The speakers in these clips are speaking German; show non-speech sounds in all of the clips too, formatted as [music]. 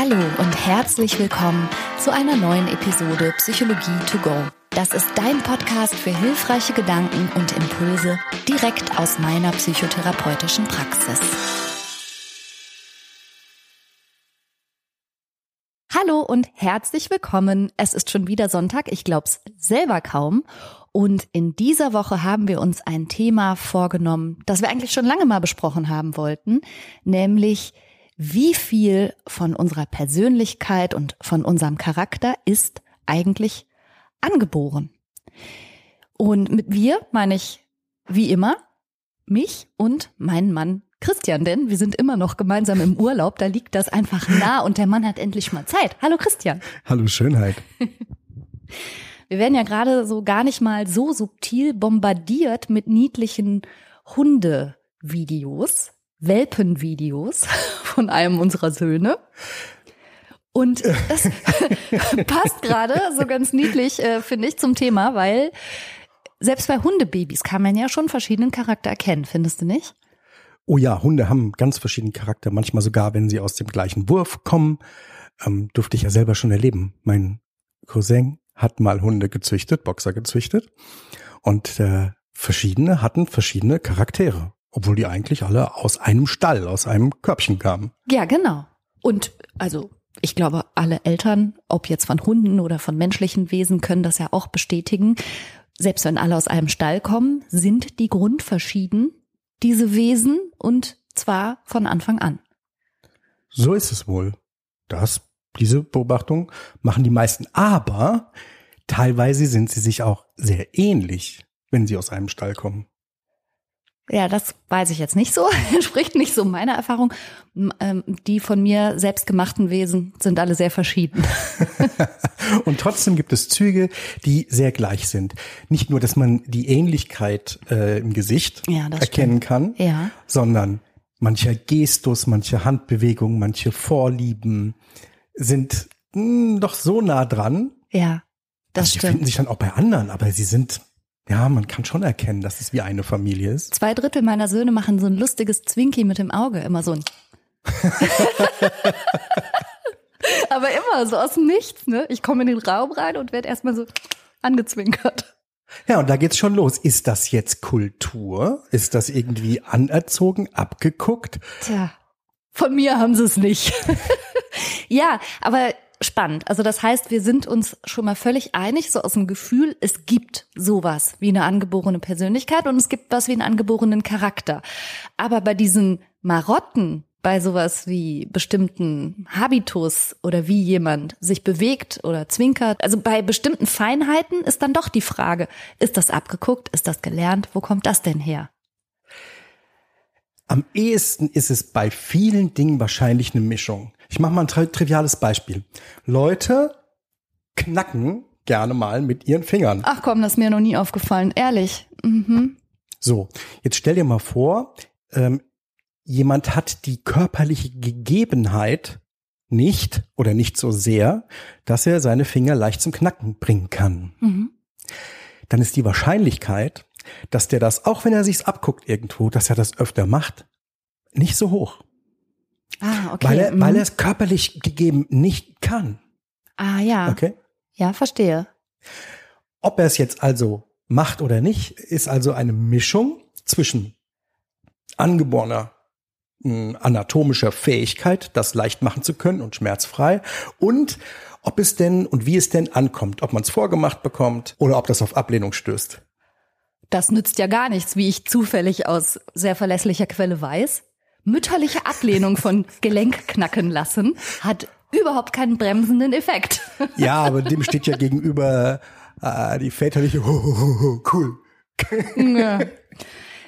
Hallo und herzlich willkommen zu einer neuen Episode Psychologie to go. Das ist dein Podcast für hilfreiche Gedanken und Impulse direkt aus meiner psychotherapeutischen Praxis. Hallo und herzlich willkommen. Es ist schon wieder Sonntag, ich glaub's selber kaum. Und in dieser Woche haben wir uns ein Thema vorgenommen, das wir eigentlich schon lange mal besprochen haben wollten, nämlich wie viel von unserer Persönlichkeit und von unserem Charakter ist eigentlich angeboren. Und mit wir meine ich wie immer mich und meinen Mann Christian, denn wir sind immer noch gemeinsam im Urlaub, da liegt das einfach nah und der Mann hat endlich mal Zeit. Hallo Christian. Hallo Schönheit. [laughs] Wir werden ja gerade so gar nicht mal so subtil bombardiert mit niedlichen Hundevideos, Welpenvideos von einem unserer Söhne. Und das [laughs] passt gerade so ganz niedlich, äh, finde ich, zum Thema, weil selbst bei Hundebabys kann man ja schon verschiedenen Charakter erkennen, findest du nicht? Oh ja, Hunde haben ganz verschiedene Charakter, manchmal sogar, wenn sie aus dem gleichen Wurf kommen. Ähm, durfte ich ja selber schon erleben. Mein Cousin hat mal Hunde gezüchtet, Boxer gezüchtet. Und äh, verschiedene hatten verschiedene Charaktere, obwohl die eigentlich alle aus einem Stall, aus einem Körbchen kamen. Ja, genau. Und also ich glaube, alle Eltern, ob jetzt von Hunden oder von menschlichen Wesen, können das ja auch bestätigen. Selbst wenn alle aus einem Stall kommen, sind die grundverschieden, diese Wesen, und zwar von Anfang an. So ist es wohl. Das, diese Beobachtung machen die meisten. Aber teilweise sind sie sich auch sehr ähnlich, wenn sie aus einem Stall kommen. Ja, das weiß ich jetzt nicht so. [laughs] Entspricht nicht so meiner Erfahrung. Ähm, die von mir selbstgemachten Wesen sind alle sehr verschieden. [laughs] Und trotzdem gibt es Züge, die sehr gleich sind. Nicht nur, dass man die Ähnlichkeit äh, im Gesicht ja, erkennen stimmt. kann, ja. sondern mancher Gestus, manche Handbewegung, manche Vorlieben sind mh, hm, doch so nah dran. Ja, das also stimmt. Sie finden sich dann auch bei anderen, aber sie sind ja, man kann schon erkennen, dass es wie eine Familie ist. Zwei Drittel meiner Söhne machen so ein lustiges Zwinki mit dem Auge, immer so ein. [laughs] Aber immer so aus dem Nichts, ne? Ich komme in den Raum rein und werde erstmal so angezwinkert. Ja, und da geht's schon los. Ist das jetzt Kultur? Ist das irgendwie anerzogen, abgeguckt? Tja, von mir haben sie es nicht. [laughs] ja, aber spannend. Also das heißt, wir sind uns schon mal völlig einig, so aus dem Gefühl, es gibt sowas wie eine angeborene Persönlichkeit und es gibt was wie einen angeborenen Charakter. Aber bei diesen Marotten, bei sowas wie bestimmten Habitus oder wie jemand sich bewegt oder zwinkert, also bei bestimmten Feinheiten ist dann doch die Frage, ist das abgeguckt, ist das gelernt, wo kommt das denn her? Am ehesten ist es bei vielen Dingen wahrscheinlich eine Mischung. Ich mache mal ein tri triviales Beispiel. Leute knacken gerne mal mit ihren Fingern. Ach komm, das ist mir noch nie aufgefallen, ehrlich. Mhm. So, jetzt stell dir mal vor, ähm, jemand hat die körperliche Gegebenheit nicht oder nicht so sehr, dass er seine Finger leicht zum Knacken bringen kann. Mhm. Dann ist die Wahrscheinlichkeit, dass der das, auch wenn er sich's abguckt irgendwo, dass er das öfter macht, nicht so hoch. Ah, okay. Weil er, mhm. weil er es körperlich gegeben nicht kann. Ah, ja. Okay? Ja, verstehe. Ob er es jetzt also macht oder nicht, ist also eine Mischung zwischen angeborener hm, anatomischer Fähigkeit, das leicht machen zu können und schmerzfrei und ob es denn und wie es denn ankommt, ob man es vorgemacht bekommt oder ob das auf Ablehnung stößt. Das nützt ja gar nichts, wie ich zufällig aus sehr verlässlicher Quelle weiß mütterliche Ablehnung von Gelenk knacken lassen hat überhaupt keinen bremsenden Effekt. [laughs] Ja, aber dem steht ja gegenüber äh, die väterliche ho, ho, ho, cool. Ja.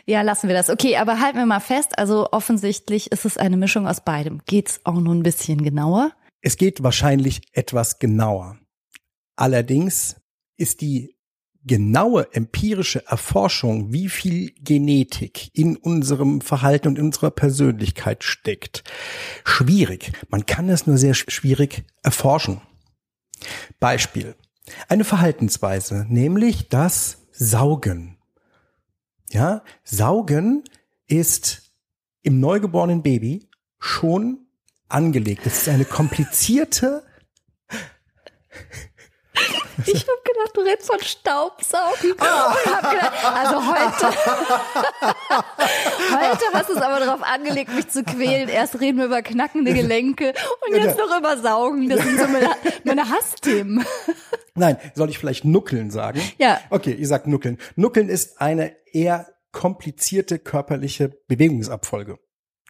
ja, lassen wir das. Okay, aber halten wir mal fest, also offensichtlich ist es eine Mischung aus beidem. Geht's auch nur ein bisschen genauer? Es geht wahrscheinlich etwas genauer. Allerdings ist die genaue empirische Erforschung, wie viel Genetik in unserem Verhalten und in unserer Persönlichkeit steckt, schwierig. Man kann es nur sehr schwierig erforschen. Beispiel. Eine Verhaltensweise, nämlich das Saugen. Ja, Saugen ist im neugeborenen Baby schon angelegt. Das ist eine komplizierte ich habe gedacht, du redest von Staubsaugen. Ah. Gedacht, also heute, [laughs] heute hast du es aber darauf angelegt, mich zu quälen. Erst reden wir über knackende Gelenke und jetzt noch über Saugen. Das sind so meine, meine Hassthemen. Nein, soll ich vielleicht Nuckeln sagen? Ja. Okay, ihr sagt Nuckeln. Nuckeln ist eine eher komplizierte körperliche Bewegungsabfolge.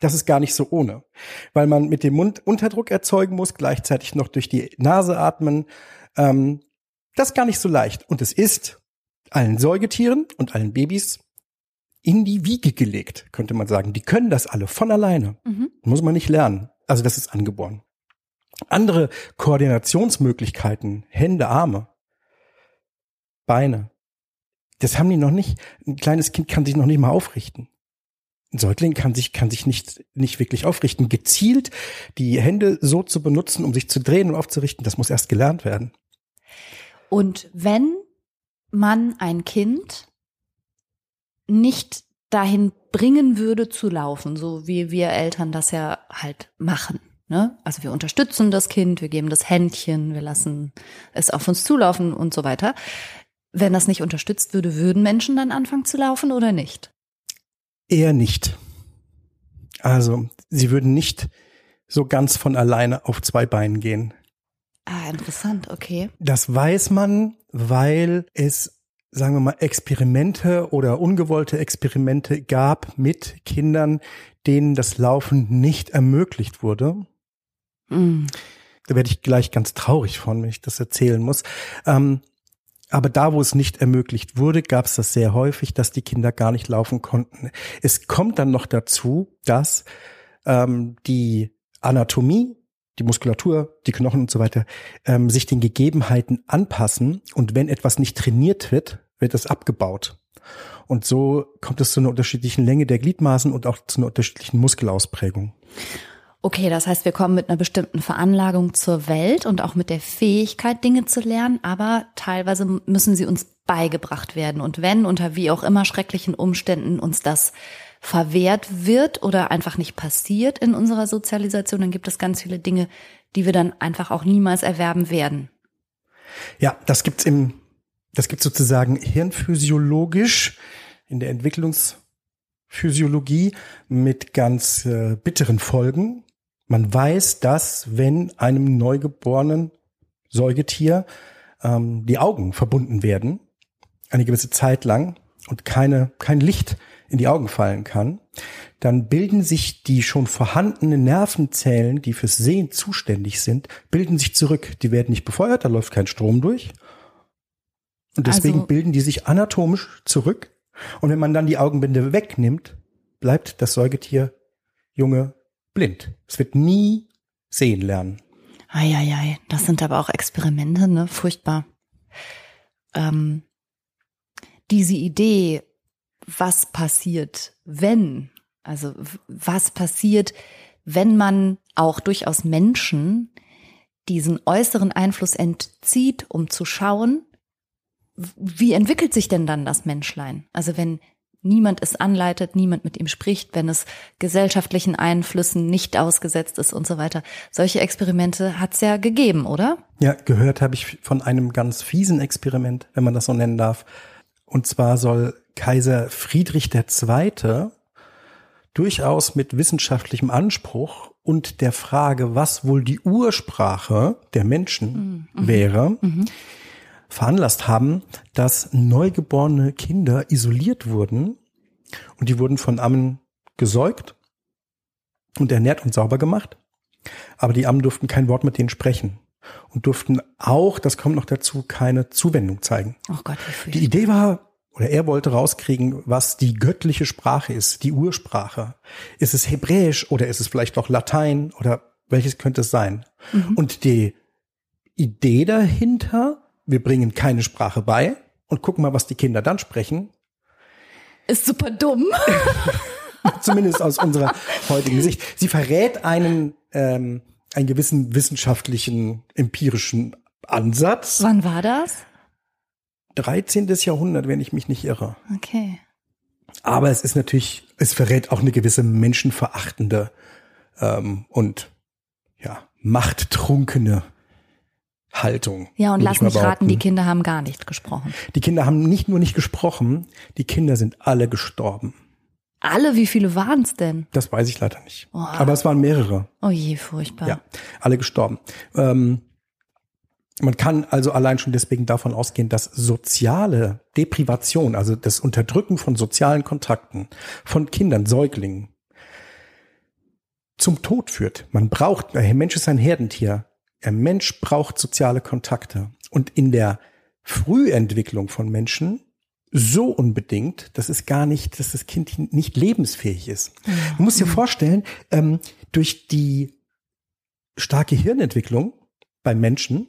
Das ist gar nicht so ohne, weil man mit dem Mund Unterdruck erzeugen muss, gleichzeitig noch durch die Nase atmen. Ähm, das ist gar nicht so leicht. Und es ist allen Säugetieren und allen Babys in die Wiege gelegt, könnte man sagen. Die können das alle von alleine. Mhm. Muss man nicht lernen. Also das ist angeboren. Andere Koordinationsmöglichkeiten, Hände, Arme, Beine, das haben die noch nicht. Ein kleines Kind kann sich noch nicht mal aufrichten. Ein Säugling kann sich, kann sich nicht, nicht wirklich aufrichten. Gezielt die Hände so zu benutzen, um sich zu drehen und aufzurichten, das muss erst gelernt werden. Und wenn man ein Kind nicht dahin bringen würde zu laufen, so wie wir Eltern das ja halt machen. Ne? Also wir unterstützen das Kind, wir geben das Händchen, wir lassen es auf uns zulaufen und so weiter. Wenn das nicht unterstützt würde, würden Menschen dann anfangen zu laufen oder nicht? Eher nicht. Also, sie würden nicht so ganz von alleine auf zwei Beinen gehen. Interessant, okay. Das weiß man, weil es, sagen wir mal, Experimente oder ungewollte Experimente gab mit Kindern, denen das Laufen nicht ermöglicht wurde. Mm. Da werde ich gleich ganz traurig von, wenn ich das erzählen muss. Ähm, aber da, wo es nicht ermöglicht wurde, gab es das sehr häufig, dass die Kinder gar nicht laufen konnten. Es kommt dann noch dazu, dass ähm, die Anatomie, die Muskulatur, die Knochen und so weiter ähm, sich den Gegebenheiten anpassen und wenn etwas nicht trainiert wird, wird es abgebaut. Und so kommt es zu einer unterschiedlichen Länge der Gliedmaßen und auch zu einer unterschiedlichen Muskelausprägung. Okay, das heißt, wir kommen mit einer bestimmten Veranlagung zur Welt und auch mit der Fähigkeit, Dinge zu lernen, aber teilweise müssen sie uns beigebracht werden. Und wenn unter wie auch immer schrecklichen Umständen uns das verwehrt wird oder einfach nicht passiert in unserer Sozialisation, dann gibt es ganz viele Dinge, die wir dann einfach auch niemals erwerben werden. Ja, das gibt's im, das gibt's sozusagen hirnphysiologisch in der Entwicklungsphysiologie mit ganz äh, bitteren Folgen. Man weiß, dass wenn einem neugeborenen Säugetier ähm, die Augen verbunden werden, eine gewisse Zeit lang und keine, kein Licht in die Augen fallen kann, dann bilden sich die schon vorhandenen Nervenzellen, die fürs Sehen zuständig sind, bilden sich zurück. Die werden nicht befeuert, da läuft kein Strom durch. Und deswegen also, bilden die sich anatomisch zurück. Und wenn man dann die Augenbinde wegnimmt, bleibt das Säugetier Junge blind. Es wird nie sehen lernen. Eieiei, das sind aber auch Experimente, ne? Furchtbar. Ähm, diese Idee, was passiert, wenn, also was passiert, wenn man auch durchaus Menschen diesen äußeren Einfluss entzieht, um zu schauen, wie entwickelt sich denn dann das Menschlein? Also wenn niemand es anleitet, niemand mit ihm spricht, wenn es gesellschaftlichen Einflüssen nicht ausgesetzt ist und so weiter. Solche Experimente hat es ja gegeben, oder? Ja, gehört habe ich von einem ganz fiesen Experiment, wenn man das so nennen darf. Und zwar soll Kaiser Friedrich II. durchaus mit wissenschaftlichem Anspruch und der Frage, was wohl die Ursprache der Menschen mhm. wäre, mhm veranlasst haben, dass neugeborene Kinder isoliert wurden und die wurden von Ammen gesäugt und ernährt und sauber gemacht. Aber die Ammen durften kein Wort mit denen sprechen und durften auch, das kommt noch dazu, keine Zuwendung zeigen. Oh Gott, wie die Idee war, oder er wollte rauskriegen, was die göttliche Sprache ist, die Ursprache. Ist es Hebräisch oder ist es vielleicht noch Latein oder welches könnte es sein? Mhm. Und die Idee dahinter wir bringen keine Sprache bei und gucken mal, was die Kinder dann sprechen. Ist super dumm. [laughs] Zumindest aus unserer heutigen Sicht. Sie verrät einen, ähm, einen gewissen wissenschaftlichen, empirischen Ansatz. Wann war das? 13. Jahrhundert, wenn ich mich nicht irre. Okay. Aber es ist natürlich, es verrät auch eine gewisse menschenverachtende ähm, und ja, machttrunkene Haltung. Ja, und lass mich raten, die Kinder haben gar nicht gesprochen. Die Kinder haben nicht nur nicht gesprochen, die Kinder sind alle gestorben. Alle, wie viele waren es denn? Das weiß ich leider nicht. Aber es waren mehrere. Oh je, furchtbar. Ja, alle gestorben. Ähm, man kann also allein schon deswegen davon ausgehen, dass soziale Deprivation, also das Unterdrücken von sozialen Kontakten von Kindern, Säuglingen, zum Tod führt. Man braucht, der Mensch ist ein Herdentier. Der Mensch braucht soziale Kontakte. Und in der Frühentwicklung von Menschen so unbedingt, dass es gar nicht, dass das Kind nicht lebensfähig ist. Man muss sich vorstellen, ähm, durch die starke Hirnentwicklung bei Menschen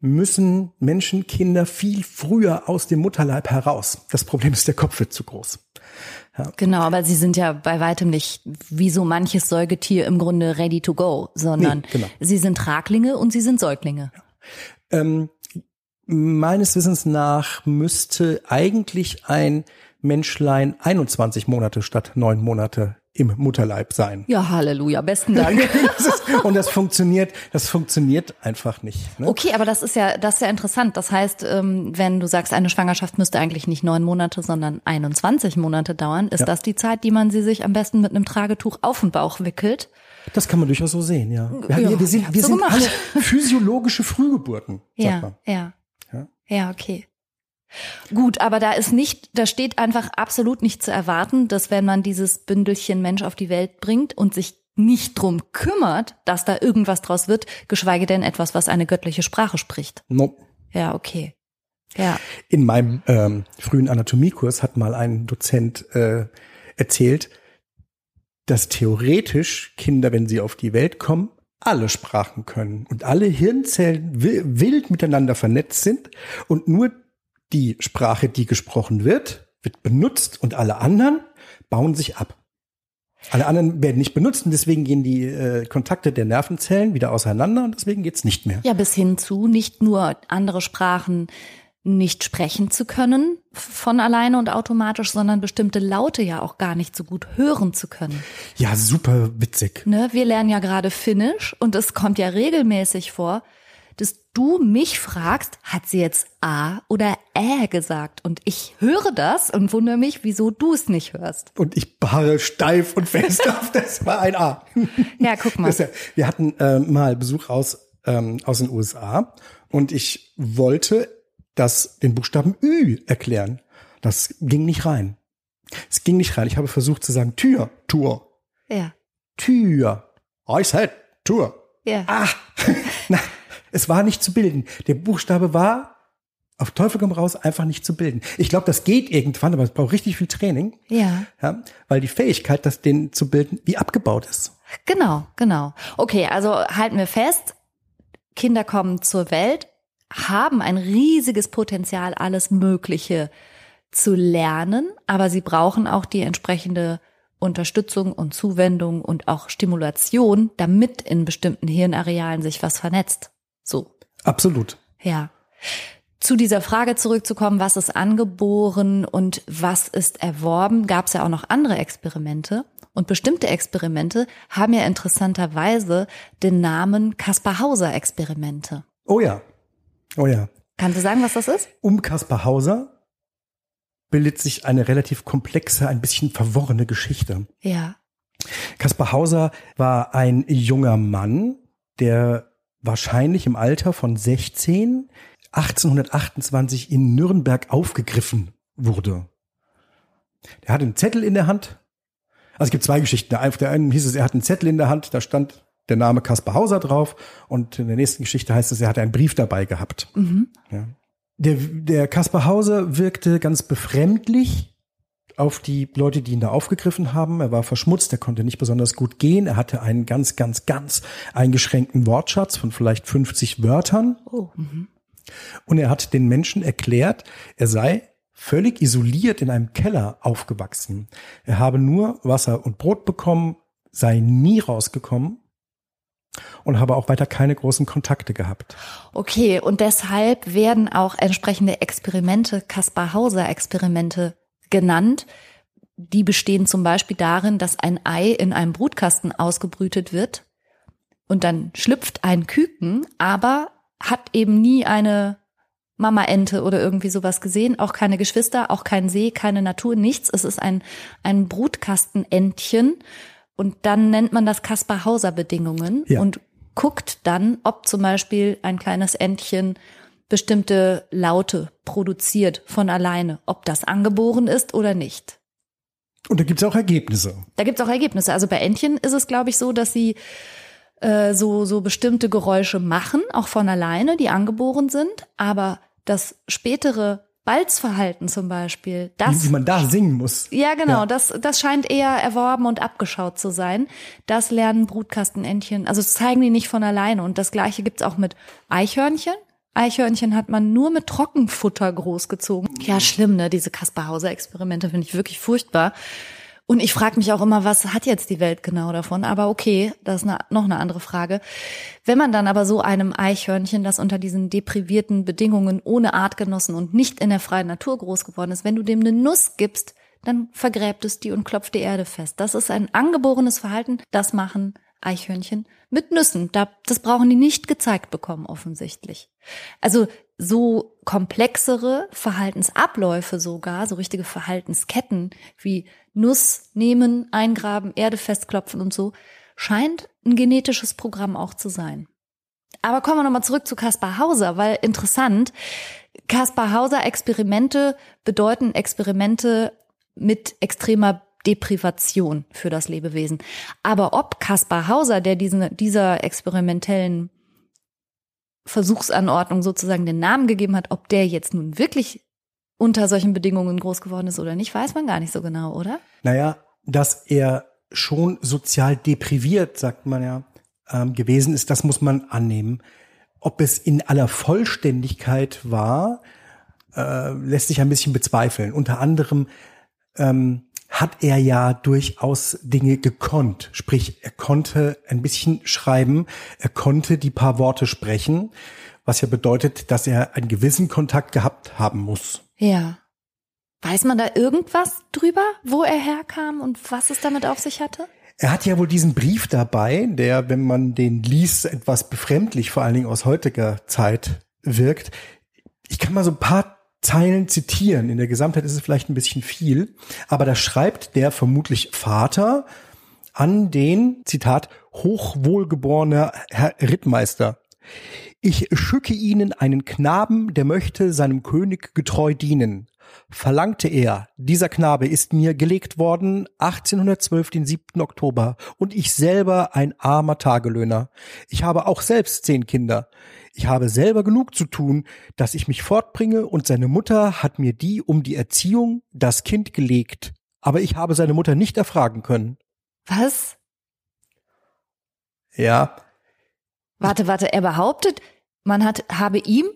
müssen Menschen, Kinder viel früher aus dem Mutterleib heraus. Das Problem ist, der Kopf wird zu groß. Genau, aber sie sind ja bei weitem nicht wie so manches Säugetier im Grunde ready to go, sondern Nee, genau. sie sind Traglinge und sie sind Säuglinge. Ähm, meines Wissens nach müsste eigentlich ein Menschlein 21 Monate statt neun Monate im Mutterleib sein. Ja, Halleluja, besten Dank. [laughs] Das ist, und das funktioniert, das funktioniert einfach nicht. Ne? Okay, aber das ist ja, das ist ja interessant. Das heißt, ähm, wenn du sagst, eine Schwangerschaft müsste eigentlich nicht neun Monate, sondern 21 Monate dauern, ist Ja. das die Zeit, die man sie sich am besten mit einem Tragetuch auf den Bauch wickelt? Das kann man durchaus so sehen, ja. Wir, Ja, wir, sind, wir so sind alle physiologische Frühgeburten, Ja, ja, Ja. okay. Gut, aber da ist nicht, da steht einfach absolut nicht zu erwarten, dass wenn man dieses Bündelchen Mensch auf die Welt bringt und sich nicht drum kümmert, dass da irgendwas draus wird, geschweige denn etwas, was eine göttliche Sprache spricht. No. Ja, okay. Ja. In meinem ähm, frühen Anatomiekurs hat mal ein Dozent äh, erzählt, dass theoretisch Kinder, wenn sie auf die Welt kommen, alle Sprachen können und alle Hirnzellen wi- wild miteinander vernetzt sind und nur die Sprache, die gesprochen wird, wird benutzt und alle anderen bauen sich ab. Alle anderen werden nicht benutzt und deswegen gehen die äh, Kontakte der Nervenzellen wieder auseinander und deswegen geht's nicht mehr. Ja, bis hin zu nicht nur andere Sprachen nicht sprechen zu können von alleine und automatisch, sondern bestimmte Laute ja auch gar nicht so gut hören zu können. Ja, super witzig. Ne? Wir lernen ja gerade Finnisch und es kommt ja regelmäßig vor, dass du mich fragst, hat sie jetzt A oder Ä gesagt? Und ich höre das und wundere mich, wieso du es nicht hörst. Und ich beharre steif und fest [laughs] auf, das war ein A. Ja, guck mal. Ja, wir hatten äh, mal Besuch aus, ähm, aus den USA und ich wollte das, den Buchstaben Ü erklären. Das ging nicht rein. Es ging nicht rein. Ich habe versucht zu sagen Tür, Tour, Ja, Tür. I said Tour. ja. Ah, [laughs] na, es war nicht zu bilden. Der Buchstabe war auf Teufel komm raus einfach nicht zu bilden. Ich glaube, das geht irgendwann, aber es braucht richtig viel Training. Ja. Ja, weil die Fähigkeit, das den zu bilden, wie abgebaut ist. Genau, genau. Okay, also halten wir fest, Kinder kommen zur Welt, haben ein riesiges Potenzial, alles Mögliche zu lernen, aber sie brauchen auch die entsprechende Unterstützung und Zuwendung und auch Stimulation, damit in bestimmten Hirnarealen sich was vernetzt. So, Absolut. ja. Zu dieser Frage zurückzukommen, was ist angeboren und was ist erworben, gab es ja auch noch andere Experimente. Und bestimmte Experimente haben ja interessanterweise den Namen Kaspar-Hauser-Experimente. Oh ja. Oh ja. Kannst du sagen, was das ist? Um Kaspar Hauser bildet sich eine relativ komplexe, ein bisschen verworrene Geschichte. Ja. Kaspar Hauser war ein junger Mann, der wahrscheinlich im Alter von 16 1828 in Nürnberg aufgegriffen wurde. Er hatte einen Zettel in der Hand. Also es gibt zwei Geschichten. Auf der einen hieß es, er hat einen Zettel in der Hand, da stand der Name Kaspar Hauser drauf. Und in der nächsten Geschichte heißt es, er hatte einen Brief dabei gehabt. Ja. Der, der Kaspar Hauser wirkte ganz befremdlich auf die Leute, die ihn da aufgegriffen haben. Er war verschmutzt, er konnte nicht besonders gut gehen. Er hatte einen ganz, ganz, ganz eingeschränkten Wortschatz von vielleicht 50 Wörtern. Oh. Mhm. Und er hat den Menschen erklärt, er sei völlig isoliert in einem Keller aufgewachsen. Er habe nur Wasser und Brot bekommen, sei nie rausgekommen und habe auch weiter keine großen Kontakte gehabt. Okay, und deshalb werden auch entsprechende Experimente, Kaspar-Hauser-Experimente genannt. Die bestehen zum Beispiel darin, dass ein Ei in einem Brutkasten ausgebrütet wird. Und dann schlüpft ein Küken, aber hat eben nie eine Mama-Ente oder irgendwie sowas gesehen, auch keine Geschwister, auch kein See, keine Natur, nichts. Es ist ein, ein Brutkastenentchen und dann nennt man das Kaspar-Hauser-Bedingungen ja. und guckt dann, ob zum Beispiel ein kleines Entchen bestimmte Laute produziert von alleine, ob das angeboren ist oder nicht. Und da gibt's auch Ergebnisse. Da gibt's auch Ergebnisse. Also bei Entchen ist es, glaube ich, so, dass sie äh, so, so bestimmte Geräusche machen, auch von alleine, die angeboren sind, aber das spätere Balzverhalten zum Beispiel, das. Wie, wie man da singen muss. Ja, genau, ja. das, das scheint eher erworben und abgeschaut zu sein. Das lernen Brutkastenentchen, also das zeigen die nicht von alleine. Und das gleiche gibt's auch mit Eichhörnchen. Eichhörnchen hat man nur mit Trockenfutter großgezogen. Ja, schlimm, ne? Diese Kaspar-Hauser-Experimente finde ich wirklich furchtbar. Und ich frage mich auch immer, was hat jetzt die Welt genau davon? Aber okay, das ist eine, noch eine andere Frage. Wenn man dann aber so einem Eichhörnchen, das unter diesen deprivierten Bedingungen ohne Artgenossen und nicht in der freien Natur groß geworden ist, wenn du dem eine Nuss gibst, dann vergräbt es die und klopft die Erde fest. Das ist ein angeborenes Verhalten. Das machen Eichhörnchen mit Nüssen. Das brauchen die nicht gezeigt bekommen, offensichtlich. Also so komplexere Verhaltensabläufe sogar, so richtige Verhaltensketten wie Nuss nehmen, eingraben, Erde festklopfen und so, scheint ein genetisches Programm auch zu sein. Aber kommen wir nochmal zurück zu Kaspar Hauser, weil interessant, Kaspar Hauser Experimente bedeuten Experimente mit extremer Deprivation für das Lebewesen. Aber ob Kaspar Hauser, der diesen, dieser experimentellen Versuchsanordnung sozusagen den Namen gegeben hat, ob der jetzt nun wirklich unter solchen Bedingungen groß geworden ist oder nicht, weiß man gar nicht so genau, oder? Naja, dass er schon sozial depriviert, sagt man ja, ähm, gewesen ist, das muss man annehmen. Ob es in aller Vollständigkeit war, äh, lässt sich ein bisschen bezweifeln. Unter anderem ähm, hat er ja durchaus Dinge gekonnt. Sprich, er konnte ein bisschen schreiben, er konnte die paar Worte sprechen, was ja bedeutet, dass er einen gewissen Kontakt gehabt haben muss. Ja. Weiß man da irgendwas drüber, wo er herkam und was es damit auf sich hatte? Er hat ja wohl diesen Brief dabei, der, wenn man den liest, etwas befremdlich, vor allen Dingen aus heutiger Zeit wirkt. Ich kann mal so ein paar Zeilen zitieren. In der Gesamtheit ist es vielleicht ein bisschen viel, aber da schreibt der vermutlich Vater an den, Zitat, hochwohlgeborener Herr Rittmeister. Ich schicke Ihnen einen Knaben, der möchte seinem König getreu dienen. Verlangte er, dieser Knabe ist mir gelegt worden 1812, den 7. Oktober, und ich selber ein armer Tagelöhner. Ich habe auch selbst zehn Kinder. Ich habe selber genug zu tun, dass ich mich fortbringe und seine Mutter hat mir die um die Erziehung das Kind gelegt. Aber ich habe seine Mutter nicht erfragen können. Was? Ja. Warte, warte, er behauptet, man hat, habe ihm,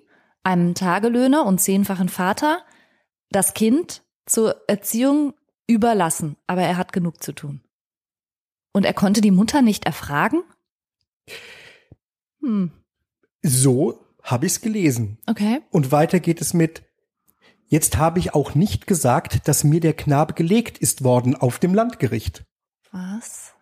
einem Tagelöhner und zehnfachen Vater, das Kind zur Erziehung überlassen, aber er hat genug zu tun. Und er konnte die Mutter nicht erfragen? Hm. So habe ich es gelesen. Okay. Und weiter geht es mit, jetzt habe ich auch nicht gesagt, dass mir der Knabe gelegt ist worden auf dem Landgericht. Was?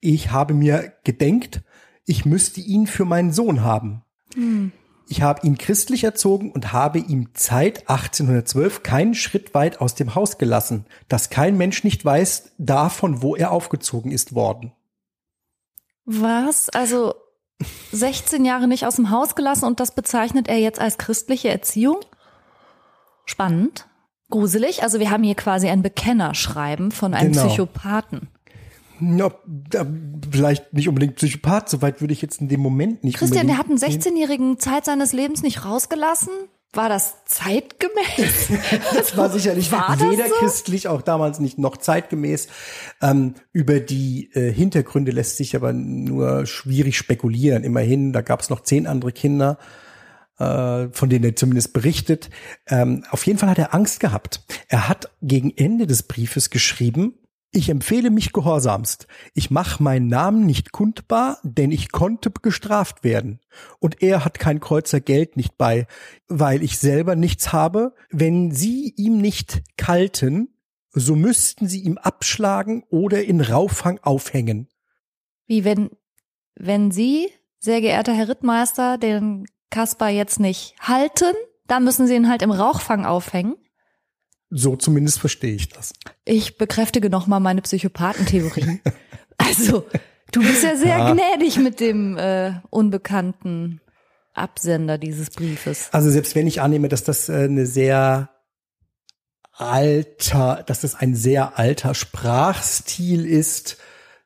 Ich habe mir gedenkt, ich müsste ihn für meinen Sohn haben. Hm. Ich habe ihn christlich erzogen und habe ihm seit 1812 keinen Schritt weit aus dem Haus gelassen, dass kein Mensch nicht weiß davon, wo er aufgezogen ist worden. Was? Also 16 Jahre nicht aus dem Haus gelassen und das bezeichnet er jetzt als christliche Erziehung? Spannend. Gruselig. Also wir haben hier quasi ein Bekennerschreiben von einem genau. Psychopathen. Ja, vielleicht nicht unbedingt Psychopath, soweit würde ich jetzt in dem Moment nicht. Christian, der hat einen 16-jährigen Zeit seines Lebens nicht rausgelassen? War das zeitgemäß? [laughs] das war sicherlich war weder so? christlich, auch damals nicht noch zeitgemäß. Ähm, über die äh, Hintergründe lässt sich aber nur schwierig spekulieren. Immerhin, da gab es noch zehn andere Kinder, äh, von denen er zumindest berichtet. Ähm, auf jeden Fall hat er Angst gehabt. Er hat gegen Ende des Briefes geschrieben, ich empfehle mich gehorsamst. Ich mach meinen Namen nicht kundbar, denn ich konnte gestraft werden. Und er hat kein Kreuzer Geld nicht bei, weil ich selber nichts habe. Wenn sie ihm nicht kalten, so müssten sie ihm abschlagen oder in Rauffang aufhängen. Wie wenn wenn Sie, sehr geehrter Herr Rittmeister, den Kaspar jetzt nicht halten, dann müssen Sie ihn halt im Rauchfang aufhängen. So zumindest verstehe ich das. Ich bekräftige nochmal meine Psychopathentheorie. [laughs] also, du bist ja sehr ja. gnädig mit dem äh, unbekannten Absender dieses Briefes. Also selbst wenn ich annehme, dass das äh, eine sehr alter, dass das ein sehr alter Sprachstil ist,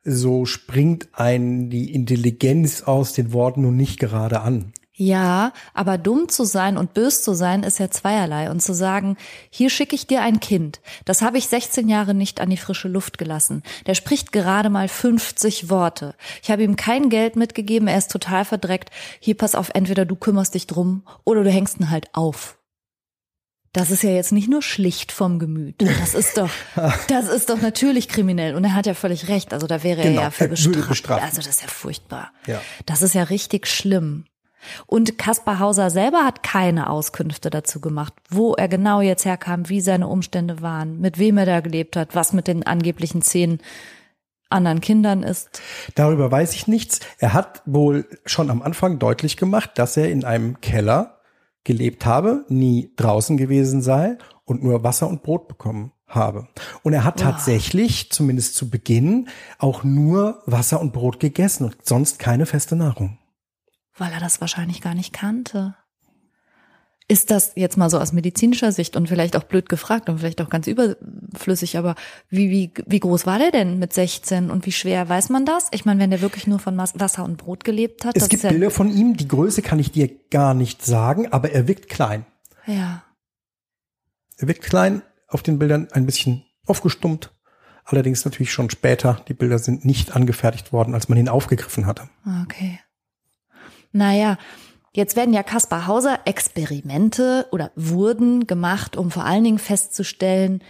so springt ein die Intelligenz aus den Worten nun nicht gerade an. Ja, aber dumm zu sein und bös zu sein ist ja zweierlei. Und zu sagen, hier schicke ich dir ein Kind, das habe ich 16 Jahre nicht an die frische Luft gelassen. Der spricht gerade mal 50 Worte. Ich habe ihm kein Geld mitgegeben, er ist total verdreckt. Hier pass auf, entweder du kümmerst dich drum oder du hängst ihn halt auf. Das ist ja jetzt nicht nur schlicht vom Gemüt. Das ist doch, [laughs] das ist doch natürlich kriminell. Und er hat ja völlig recht. Also da wäre genau, er ja für bestraft. Also das ist ja furchtbar. Ja. Das ist ja richtig schlimm. Und Kaspar Hauser selber hat keine Auskünfte dazu gemacht, wo er genau jetzt herkam, wie seine Umstände waren, mit wem er da gelebt hat, was mit den angeblichen zehn anderen Kindern ist. Darüber weiß ich nichts. Er hat wohl schon am Anfang deutlich gemacht, dass er in einem Keller gelebt habe, nie draußen gewesen sei und nur Wasser und Brot bekommen habe. Und er hat tatsächlich, zumindest zu Beginn, auch nur Wasser und Brot gegessen und sonst keine feste Nahrung weil er das wahrscheinlich gar nicht kannte. Ist das jetzt mal so aus medizinischer Sicht und vielleicht auch blöd gefragt und vielleicht auch ganz überflüssig, aber wie, wie, wie groß war der denn mit 16 und wie schwer weiß man das? Ich meine, wenn der wirklich nur von Wasser und Brot gelebt hat. Es gibt ja Bilder von ihm, die Größe kann ich dir gar nicht sagen, aber er wirkt klein. Ja. Er wirkt klein, auf den Bildern ein bisschen aufgestummt. Allerdings natürlich schon später. Die Bilder sind nicht angefertigt worden, als man ihn aufgegriffen hatte. Okay. Naja, jetzt werden ja Kaspar Hauser Experimente oder wurden gemacht, um vor allen Dingen festzustellen,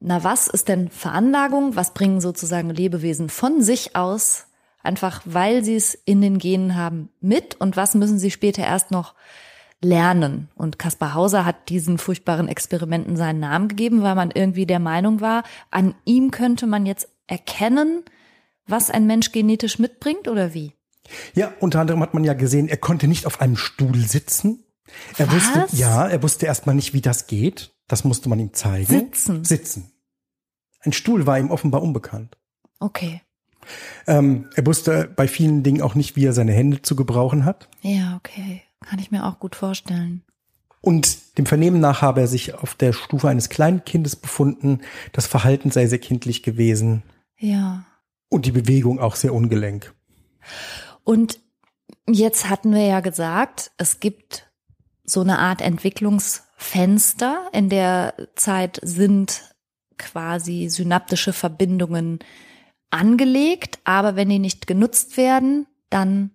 na was ist denn Veranlagung? Was bringen sozusagen Lebewesen von sich aus, einfach weil sie es in den Genen haben, mit und was müssen sie später erst noch lernen? Und Kaspar Hauser hat diesen furchtbaren Experimenten seinen Namen gegeben, weil man irgendwie der Meinung war, an ihm könnte man jetzt erkennen, was ein Mensch genetisch mitbringt oder wie? Ja, unter anderem hat man ja gesehen, er konnte nicht auf einem Stuhl sitzen. Er Was? wusste, ja, er wusste erstmal nicht, wie das geht. Das musste man ihm zeigen. Sitzen. Sitzen. Ein Stuhl war ihm offenbar unbekannt. Okay. Ähm, er wusste bei vielen Dingen auch nicht, wie er seine Hände zu gebrauchen hat. Ja, okay. Kann ich mir auch gut vorstellen. Und dem Vernehmen nach habe er sich auf der Stufe eines kleinen Kindes befunden. Das Verhalten sei sehr kindlich gewesen. Ja. Und die Bewegung auch sehr ungelenk. Und jetzt hatten wir ja gesagt, es gibt so eine Art Entwicklungsfenster. In der Zeit sind quasi synaptische Verbindungen angelegt, aber wenn die nicht genutzt werden, dann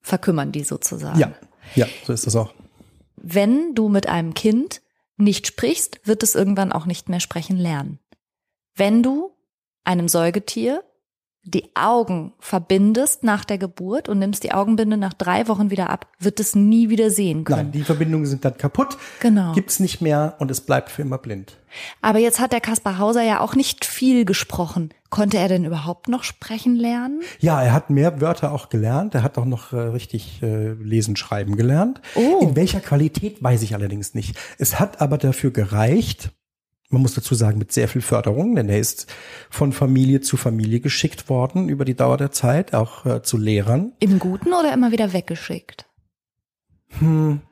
verkümmern die sozusagen. Ja, ja, so ist das auch. Wenn du mit einem Kind nicht sprichst, wird es irgendwann auch nicht mehr sprechen lernen. Wenn du einem Säugetier die Augen verbindest nach der Geburt und nimmst die Augenbinde nach drei Wochen wieder ab, wird es nie wieder sehen können. Nein, die Verbindungen sind dann kaputt, genau. gibt's nicht mehr und es bleibt für immer blind. Aber jetzt hat der Kaspar Hauser ja auch nicht viel gesprochen. Konnte er denn überhaupt noch sprechen lernen? Ja, er hat mehr Wörter auch gelernt. Er hat auch noch äh, richtig äh, lesen, schreiben gelernt. Oh. In welcher Qualität weiß ich allerdings nicht. Es hat aber dafür gereicht, man muss dazu sagen, mit sehr viel Förderung, denn er ist von Familie zu Familie geschickt worden über die Dauer der Zeit, auch äh, zu Lehrern. Im Guten oder immer wieder weggeschickt? Hm,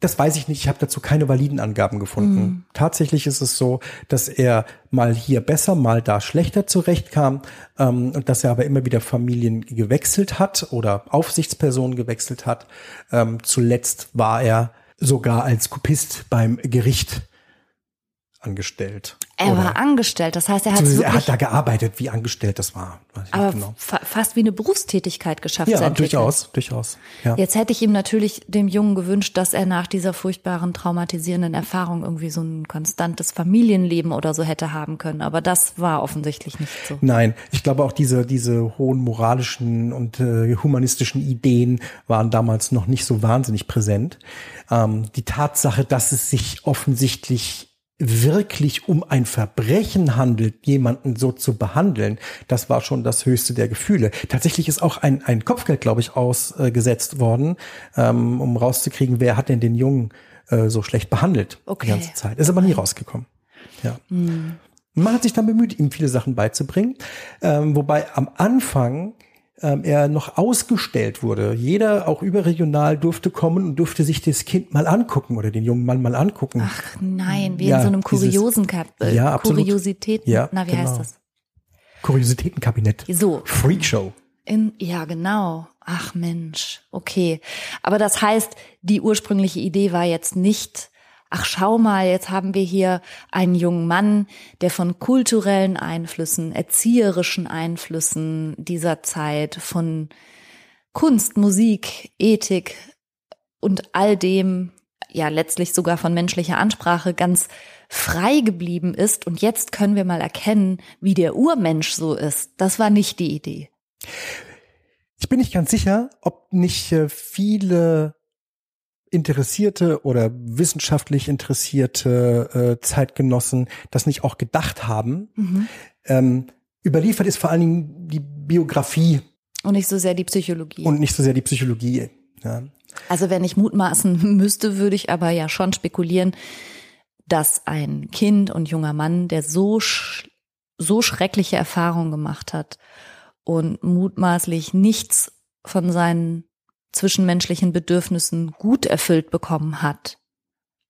das weiß ich nicht. Ich habe dazu keine validen Angaben gefunden. Mhm. Tatsächlich ist es so, dass er mal hier besser, mal da schlechter zurechtkam ähm, und dass er aber immer wieder Familien gewechselt hat oder Aufsichtspersonen gewechselt hat. Ähm, zuletzt war er sogar als Kopist beim Gericht angestellt. Er Oder war angestellt, das heißt, er hat er hat da gearbeitet, wie angestellt das war. aber genau. fa fast wie eine Berufstätigkeit geschafft. Ja, durchaus, durchaus. Ja. Jetzt hätte ich ihm natürlich dem Jungen gewünscht, dass er nach dieser furchtbaren traumatisierenden Erfahrung irgendwie so ein konstantes Familienleben oder so hätte haben können. Aber das war offensichtlich nicht so. Nein, ich glaube auch diese diese hohen moralischen und äh, humanistischen Ideen waren damals noch nicht so wahnsinnig präsent. Ähm, die Tatsache, dass es sich offensichtlich wirklich um ein Verbrechen handelt, jemanden so zu behandeln, das war schon das höchste der Gefühle. Tatsächlich ist auch ein, ein Kopfgeld, glaube ich, ausgesetzt worden, ähm, um rauszukriegen, wer hat denn den Jungen äh, so schlecht behandelt Okay. die ganze Zeit. Ist aber nie rausgekommen. Ja. Man hat sich dann bemüht, ihm viele Sachen beizubringen, ähm, wobei am Anfang ähm, er noch ausgestellt wurde. Jeder, auch überregional, durfte kommen und durfte sich das Kind mal angucken oder den jungen Mann mal angucken. Ach nein, wie Ja, in so einem dieses- Kuriosenkap äh, Ja, absolut. Kuriositäten. Ja, Na, wie genau. heißt das? Kuriositätenkabinett. So. Freakshow. In, ja, genau. Ach Mensch, okay. Aber das heißt, die ursprüngliche Idee war jetzt nicht, ach schau mal, jetzt haben wir hier einen jungen Mann, der von kulturellen Einflüssen, erzieherischen Einflüssen dieser Zeit, von Kunst, Musik, Ethik und all dem, ja letztlich sogar von menschlicher Ansprache ganz frei geblieben ist. Und jetzt können wir mal erkennen, wie der Urmensch so ist. Das war nicht die Idee. Ich bin nicht ganz sicher, ob nicht äh, viele interessierte oder wissenschaftlich interessierte äh, Zeitgenossen das nicht auch gedacht haben. Mhm. Ähm, überliefert ist vor allen Dingen die Biografie Und nicht so sehr die Psychologie. und nicht so sehr die Psychologie. Ja. also wenn ich mutmaßen [laughs] müsste, würde ich aber ja schon spekulieren, dass ein Kind und junger Mann, der so, sch so schreckliche Erfahrungen gemacht hat und mutmaßlich nichts von seinen zwischenmenschlichen Bedürfnissen gut erfüllt bekommen hat,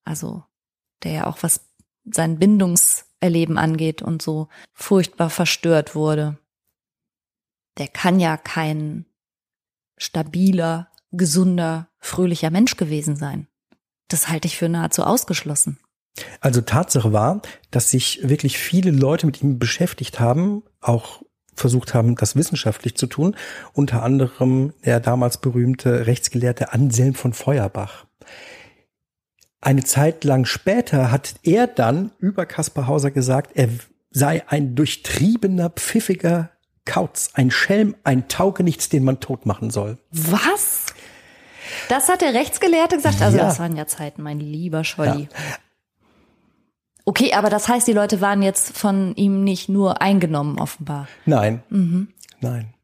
also der ja auch was sein Bindungserleben angeht und so furchtbar verstört wurde, der kann ja kein stabiler, gesunder, fröhlicher Mensch gewesen sein. Das halte ich für nahezu ausgeschlossen. Also Tatsache war, dass sich wirklich viele Leute mit ihm beschäftigt haben, auch versucht haben, das wissenschaftlich zu tun. Unter anderem der damals berühmte Rechtsgelehrte Anselm von Feuerbach. Eine Zeit lang später hat er dann über Kaspar Hauser gesagt, er sei ein durchtriebener, pfiffiger Kauz, ein Schelm, ein Taugenichts, den man tot machen soll. Was? Das hat der Rechtsgelehrte gesagt? Also Ja. das waren ja Zeiten, mein lieber Scholli. Okay, aber das heißt, die Leute waren jetzt von ihm nicht nur eingenommen, offenbar. Nein, nein.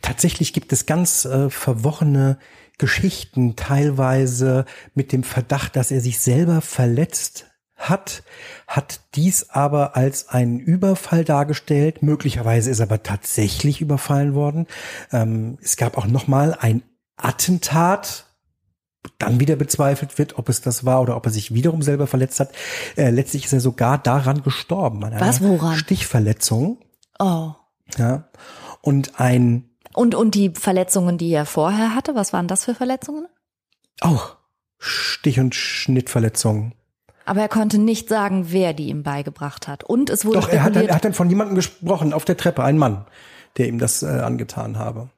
Tatsächlich gibt es ganz äh, verworrene Geschichten, teilweise mit dem Verdacht, dass er sich selber verletzt hat, hat dies aber als einen Überfall dargestellt. Möglicherweise ist er aber tatsächlich überfallen worden. Ähm, es gab auch noch mal ein Attentat, dann wieder bezweifelt wird, ob es das war oder ob er sich wiederum selber verletzt hat. Äh, letztlich ist er sogar daran gestorben. An einer Was, woran? Stichverletzung. Oh. Ja. Und ein, Und, und die Verletzungen, die er vorher hatte, was waren das für Verletzungen? auch Stich- und Schnittverletzungen. Aber er konnte nicht sagen, wer die ihm beigebracht hat. Und es wurde Doch, er hat, dann, er hat dann von jemandem gesprochen auf der Treppe, ein Mann, der ihm das äh, angetan habe.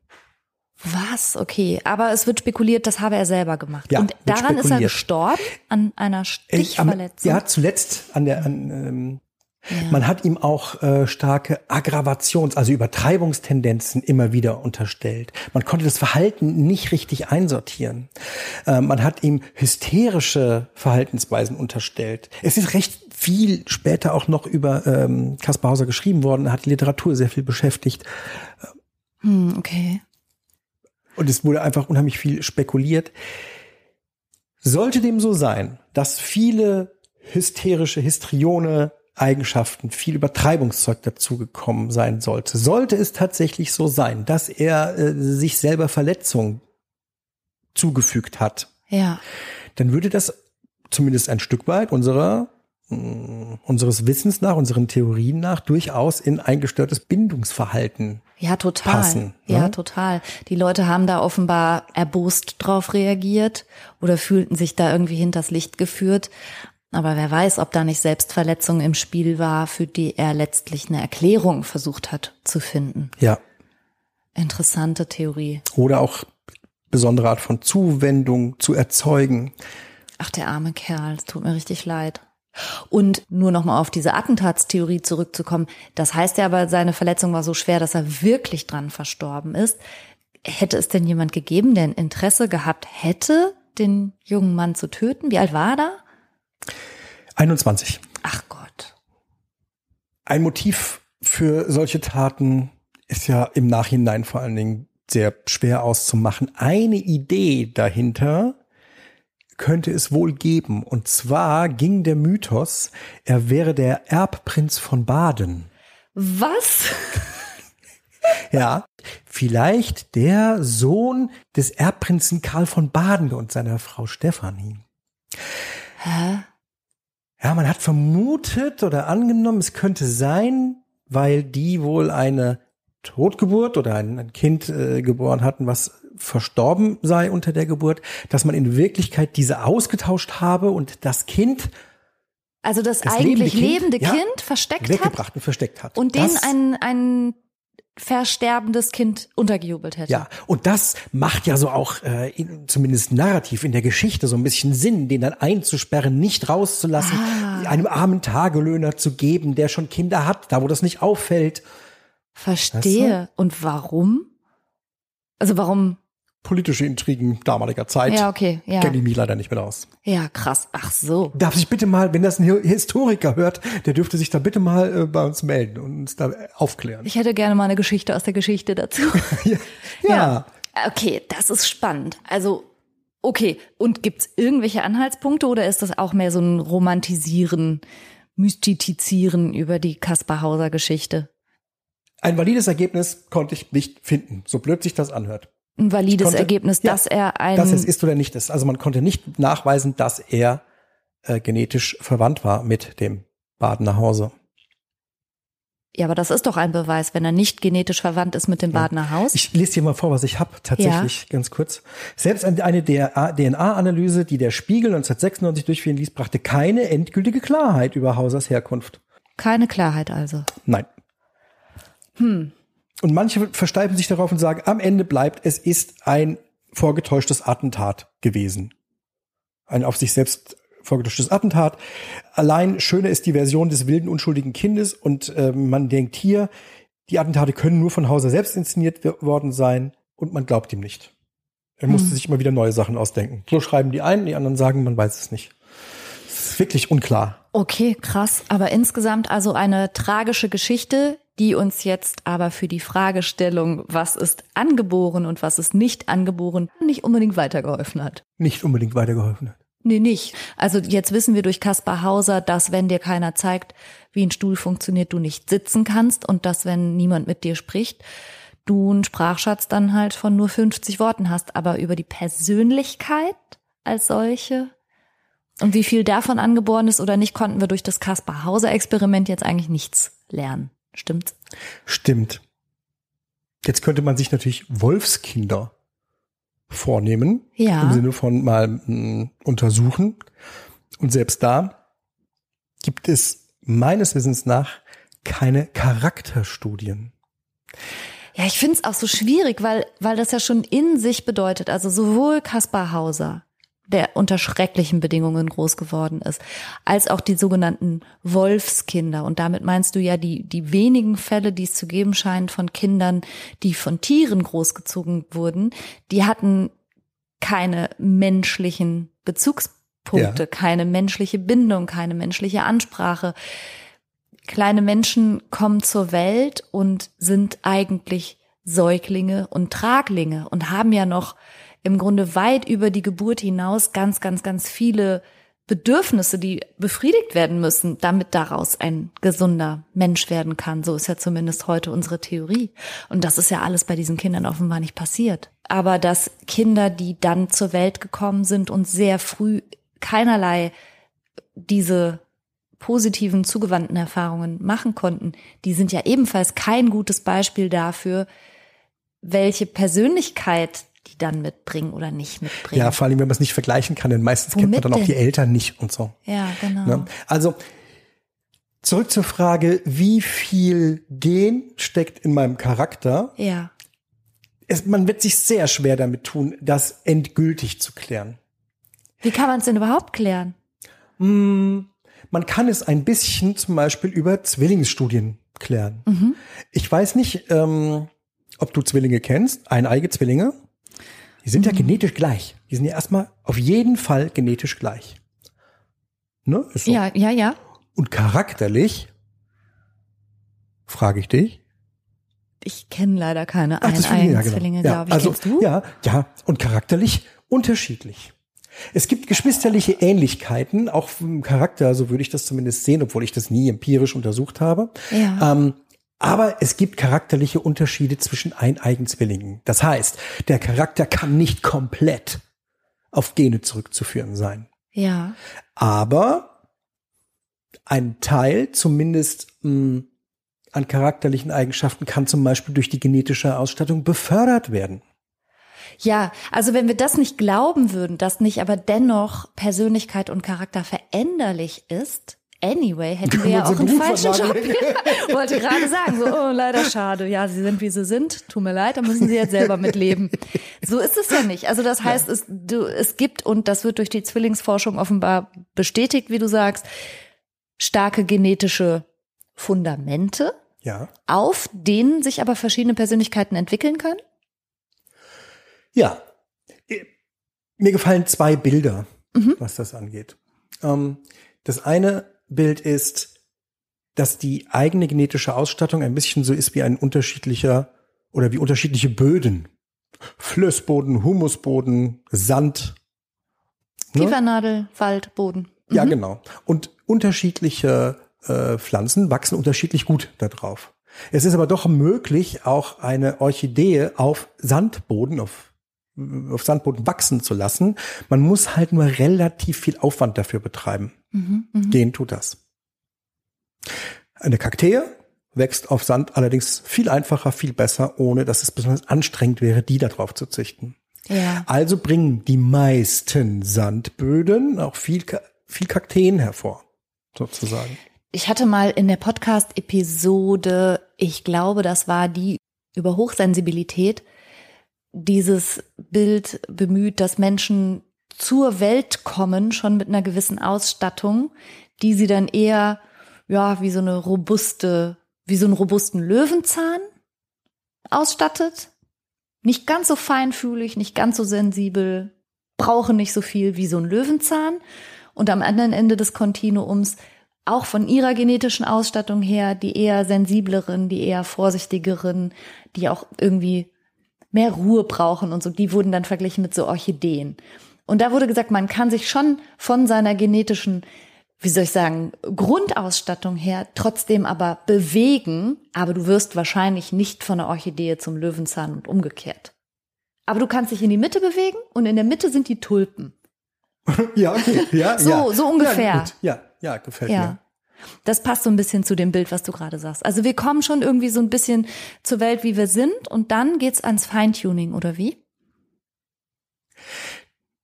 Was? Okay. Aber es wird spekuliert, das habe er selber gemacht. Ja, Und daran ist er gestorben? An einer Stichverletzung? Ja, zuletzt an der, an, ähm, man hat ihm auch äh, starke Aggravations-, also Übertreibungstendenzen immer wieder unterstellt. Man konnte das Verhalten nicht richtig einsortieren. Äh, man hat ihm hysterische Verhaltensweisen unterstellt. Es ist recht viel später auch noch über ähm, Kaspar Hauser geschrieben worden, hat die Literatur sehr viel beschäftigt. Hm, okay. Und es wurde einfach unheimlich viel spekuliert. Sollte dem so sein, dass viele hysterische, histrione Eigenschaften, viel Übertreibungszeug dazugekommen sein sollte, sollte es tatsächlich so sein, dass er äh, sich selber Verletzungen zugefügt hat, Ja. dann würde das zumindest ein Stück weit unserer unseres Wissens nach, unseren Theorien nach durchaus in ein gestörtes Bindungsverhalten Ja, total. passen, ja, ne? total. Die Leute haben da offenbar erbost drauf reagiert oder fühlten sich da irgendwie hinters Licht geführt. Aber wer weiß, ob da nicht Selbstverletzung im Spiel war, für die er letztlich eine Erklärung versucht hat zu finden. Ja. Interessante Theorie. Oder auch besondere Art von Zuwendung zu erzeugen. Ach, der arme Kerl, es tut mir richtig leid. Und nur noch mal auf diese Attentatstheorie zurückzukommen. Das heißt ja aber, seine Verletzung war so schwer, dass er wirklich dran verstorben ist. Hätte es denn jemand gegeben, der ein Interesse gehabt hätte, den jungen Mann zu töten? Wie alt war er da? 21. Ach Gott. Ein Motiv für solche Taten ist ja im Nachhinein vor allen Dingen sehr schwer auszumachen. Eine Idee dahinter könnte es wohl geben. Und zwar ging der Mythos, er wäre der Erbprinz von Baden. Was? [laughs] Ja, vielleicht der Sohn des Erbprinzen Karl von Baden und seiner Frau Stefanie. Hä? Ja, man hat vermutet oder angenommen, es könnte sein, weil die wohl eine Totgeburt oder ein, Kind äh, geboren hatten, was verstorben sei unter der Geburt, dass man in Wirklichkeit diese ausgetauscht habe und das Kind Also das, Das eigentlich lebende lebende Kind, Kind, ja, versteckt hat weggebracht und versteckt hat. und denen das, ein, ein versterbendes Kind untergejubelt hätte. Ja, und das macht ja so auch äh, in, zumindest narrativ in der Geschichte so ein bisschen Sinn, den dann einzusperren, nicht rauszulassen, Ah. einem armen Tagelöhner zu geben, der schon Kinder hat, da wo das nicht auffällt. Verstehe. Und warum? Also warum? Politische Intrigen damaliger Zeit. Ja, okay, ja. Kenne ich mich leider nicht mehr aus. Ja, krass. Ach so. Darf sich bitte mal, wenn das ein Hi- Historiker hört, der dürfte sich da bitte mal äh, bei uns melden und uns da aufklären. Ich hätte gerne mal eine Geschichte aus der Geschichte dazu. [laughs] ja. ja. Okay, das ist spannend. Also, okay. Und gibt's irgendwelche Anhaltspunkte oder ist das auch mehr so ein Romantisieren, Mystizieren über die Kaspar Hauser Geschichte? Ein valides Ergebnis konnte ich nicht finden, so blöd sich das anhört. Ein valides konnte- Ergebnis, ja, dass er ein. dass es ist oder nicht ist. Also man konnte nicht nachweisen, dass er äh, genetisch verwandt war mit dem Badener Hause. ja, aber das ist doch ein Beweis, wenn er nicht genetisch verwandt ist mit dem Badener Haus. Ich lese dir mal vor, was ich habe, tatsächlich ganz kurz. Selbst eine DNA-Analyse, die der Spiegel 1996 durchführen ließ, brachte keine endgültige Klarheit über Hausers Herkunft. Keine Klarheit also. Nein. Hm. Und manche versteifen sich darauf und sagen, am Ende bleibt, es ist ein vorgetäuschtes Attentat gewesen. Ein auf sich selbst vorgetäuschtes Attentat. Allein schöner ist die Version des wilden, unschuldigen Kindes und äh, man denkt hier, die Attentate können nur von Hauser selbst inszeniert worden sein und man glaubt ihm nicht. Er musste sich immer wieder neue Sachen ausdenken. So schreiben die einen, die anderen sagen, man weiß es nicht. Es ist wirklich unklar. Okay, krass. Aber insgesamt also eine tragische Geschichte, die uns jetzt aber für die Fragestellung, was ist angeboren und was ist nicht angeboren, nicht unbedingt weitergeholfen hat. Nicht unbedingt weitergeholfen hat. Nee, nicht. Also jetzt wissen wir durch Kaspar Hauser, dass wenn dir keiner zeigt, wie ein Stuhl funktioniert, du nicht sitzen kannst und dass wenn niemand mit dir spricht, du einen Sprachschatz dann halt von nur 50 Worten hast. Aber über die Persönlichkeit als solche und wie viel davon angeboren ist oder nicht, konnten wir durch das Kaspar Hauser Experiment jetzt eigentlich nichts lernen. Stimmt's? Stimmt. Jetzt könnte man sich natürlich Wolfskinder vornehmen. Ja. Im Sinne von mal mh, untersuchen. Und selbst da gibt es meines Wissens nach keine Charakterstudien. Ja, ich find's auch so schwierig, weil, weil das ja schon in sich bedeutet, also sowohl Kaspar Hauser, der unter schrecklichen Bedingungen groß geworden ist, als auch die sogenannten Wolfskinder. Und damit meinst du ja die, die wenigen Fälle, die es zu geben scheint von Kindern, die von Tieren großgezogen wurden, die hatten keine menschlichen Bezugspunkte, Ja. keine menschliche Bindung, keine menschliche Ansprache kleine Menschen kommen zur Welt und sind eigentlich Säuglinge und Traglinge und haben ja noch im Grunde weit über die Geburt hinaus ganz, ganz, ganz viele Bedürfnisse, die befriedigt werden müssen, damit daraus ein gesunder Mensch werden kann. So ist ja zumindest heute unsere Theorie. Und das ist ja alles bei diesen Kindern offenbar nicht passiert. Aber dass Kinder, die dann zur Welt gekommen sind und sehr früh keinerlei diese positiven, zugewandten Erfahrungen machen konnten, die sind ja ebenfalls kein gutes Beispiel dafür, welche Persönlichkeit dann mitbringen oder nicht mitbringen. Ja, vor allem, wenn man es nicht vergleichen kann, denn meistens kennt man Womit dann auch denn? die Eltern nicht und so. ja genau. Ne? Also zurück zur Frage, wie viel Gen steckt in meinem Charakter? Ja. Es, man wird sich sehr schwer damit tun, das endgültig zu klären. Wie kann man es denn überhaupt klären? Mm, Man kann es ein bisschen zum Beispiel über Zwillingsstudien klären. Mhm. Ich weiß nicht, ähm, ob du Zwillinge kennst, eineige Zwillinge. Die sind ja genetisch gleich. Die sind ja erstmal auf jeden Fall genetisch gleich. Ne? Ist so. Ja, ja, ja. Und charakterlich, frage ich dich. Ich kenne leider keine Ach, ich, ja, Zwillinge, genau. Ja, glaube ich. also, Kennst du? Ja, ja, und charakterlich unterschiedlich. Es gibt geschwisterliche Ähnlichkeiten, auch vom Charakter, so würde ich das zumindest sehen, obwohl ich das nie empirisch untersucht habe. Ja. Ähm, aber es gibt charakterliche Unterschiede zwischen eineigen Zwillingen. Das heißt, der Charakter kann nicht komplett auf Gene zurückzuführen sein. Ja. Aber ein Teil zumindest mh, an charakterlichen Eigenschaften kann zum Beispiel durch die genetische Ausstattung befördert werden. Ja, also wenn wir das nicht glauben würden, dass nicht aber dennoch Persönlichkeit und Charakter veränderlich ist, anyway, hätten [laughs] wir ja auch einen falschen Job. [laughs] Wollte gerade sagen, so, oh, leider schade. Ja, sie sind, wie sie sind. Tut mir leid, da müssen sie jetzt selber mitleben. So ist es ja nicht. Also das heißt, es, du, es gibt, und das wird durch die Zwillingsforschung offenbar bestätigt, wie du sagst, starke genetische Fundamente, Ja. auf denen sich aber verschiedene Persönlichkeiten entwickeln können. Ja. Mir gefallen zwei Bilder, was das angeht. Ähm, das eine Bild ist, dass die eigene genetische Ausstattung ein bisschen so ist wie ein unterschiedlicher oder wie unterschiedliche Böden. Flößboden, Humusboden, Sand. Ne? Kiefernadel, Wald, Boden. Ja, genau. Und unterschiedliche äh, Pflanzen wachsen unterschiedlich gut da drauf. Es ist aber doch möglich, auch eine Orchidee auf Sandboden, auf, auf Sandboden wachsen zu lassen. Man muss halt nur relativ viel Aufwand dafür betreiben. Mhm, mhm. Den tut das. Eine Kaktee wächst auf Sand allerdings viel einfacher, viel besser, ohne dass es besonders anstrengend wäre, die da drauf zu züchten. Ja. Also bringen die meisten Sandböden auch viel, viel Kakteen hervor, sozusagen. Ich hatte mal in der Podcast-Episode, ich glaube, das war die über Hochsensibilität, dieses Bild bemüht, dass Menschen zur Welt kommen, schon mit einer gewissen Ausstattung, die sie dann eher, ja, wie so eine robuste, wie so einen robusten Löwenzahn ausstattet. Nicht ganz so feinfühlig, nicht ganz so sensibel, brauchen nicht so viel wie so ein Löwenzahn. Und am anderen Ende des Kontinuums auch von ihrer genetischen Ausstattung her die eher sensibleren, die eher vorsichtigeren, die auch irgendwie mehr Ruhe brauchen und so, die wurden dann verglichen mit so Orchideen. Und da wurde gesagt, man kann sich schon von seiner genetischen, wie soll ich sagen, Grundausstattung her trotzdem aber bewegen, aber du wirst wahrscheinlich nicht von der Orchidee zum Löwenzahn und umgekehrt. Aber du kannst dich in die Mitte bewegen und in der Mitte sind die Tulpen. [laughs] Ja, okay. Ja, So- ja. so ungefähr. Ja, ja, ja gefällt Ja. mir. Das passt so ein bisschen zu dem Bild, was du gerade sagst. Also wir kommen schon irgendwie so ein bisschen zur Welt, wie wir sind, und dann geht's ans Feintuning, oder wie?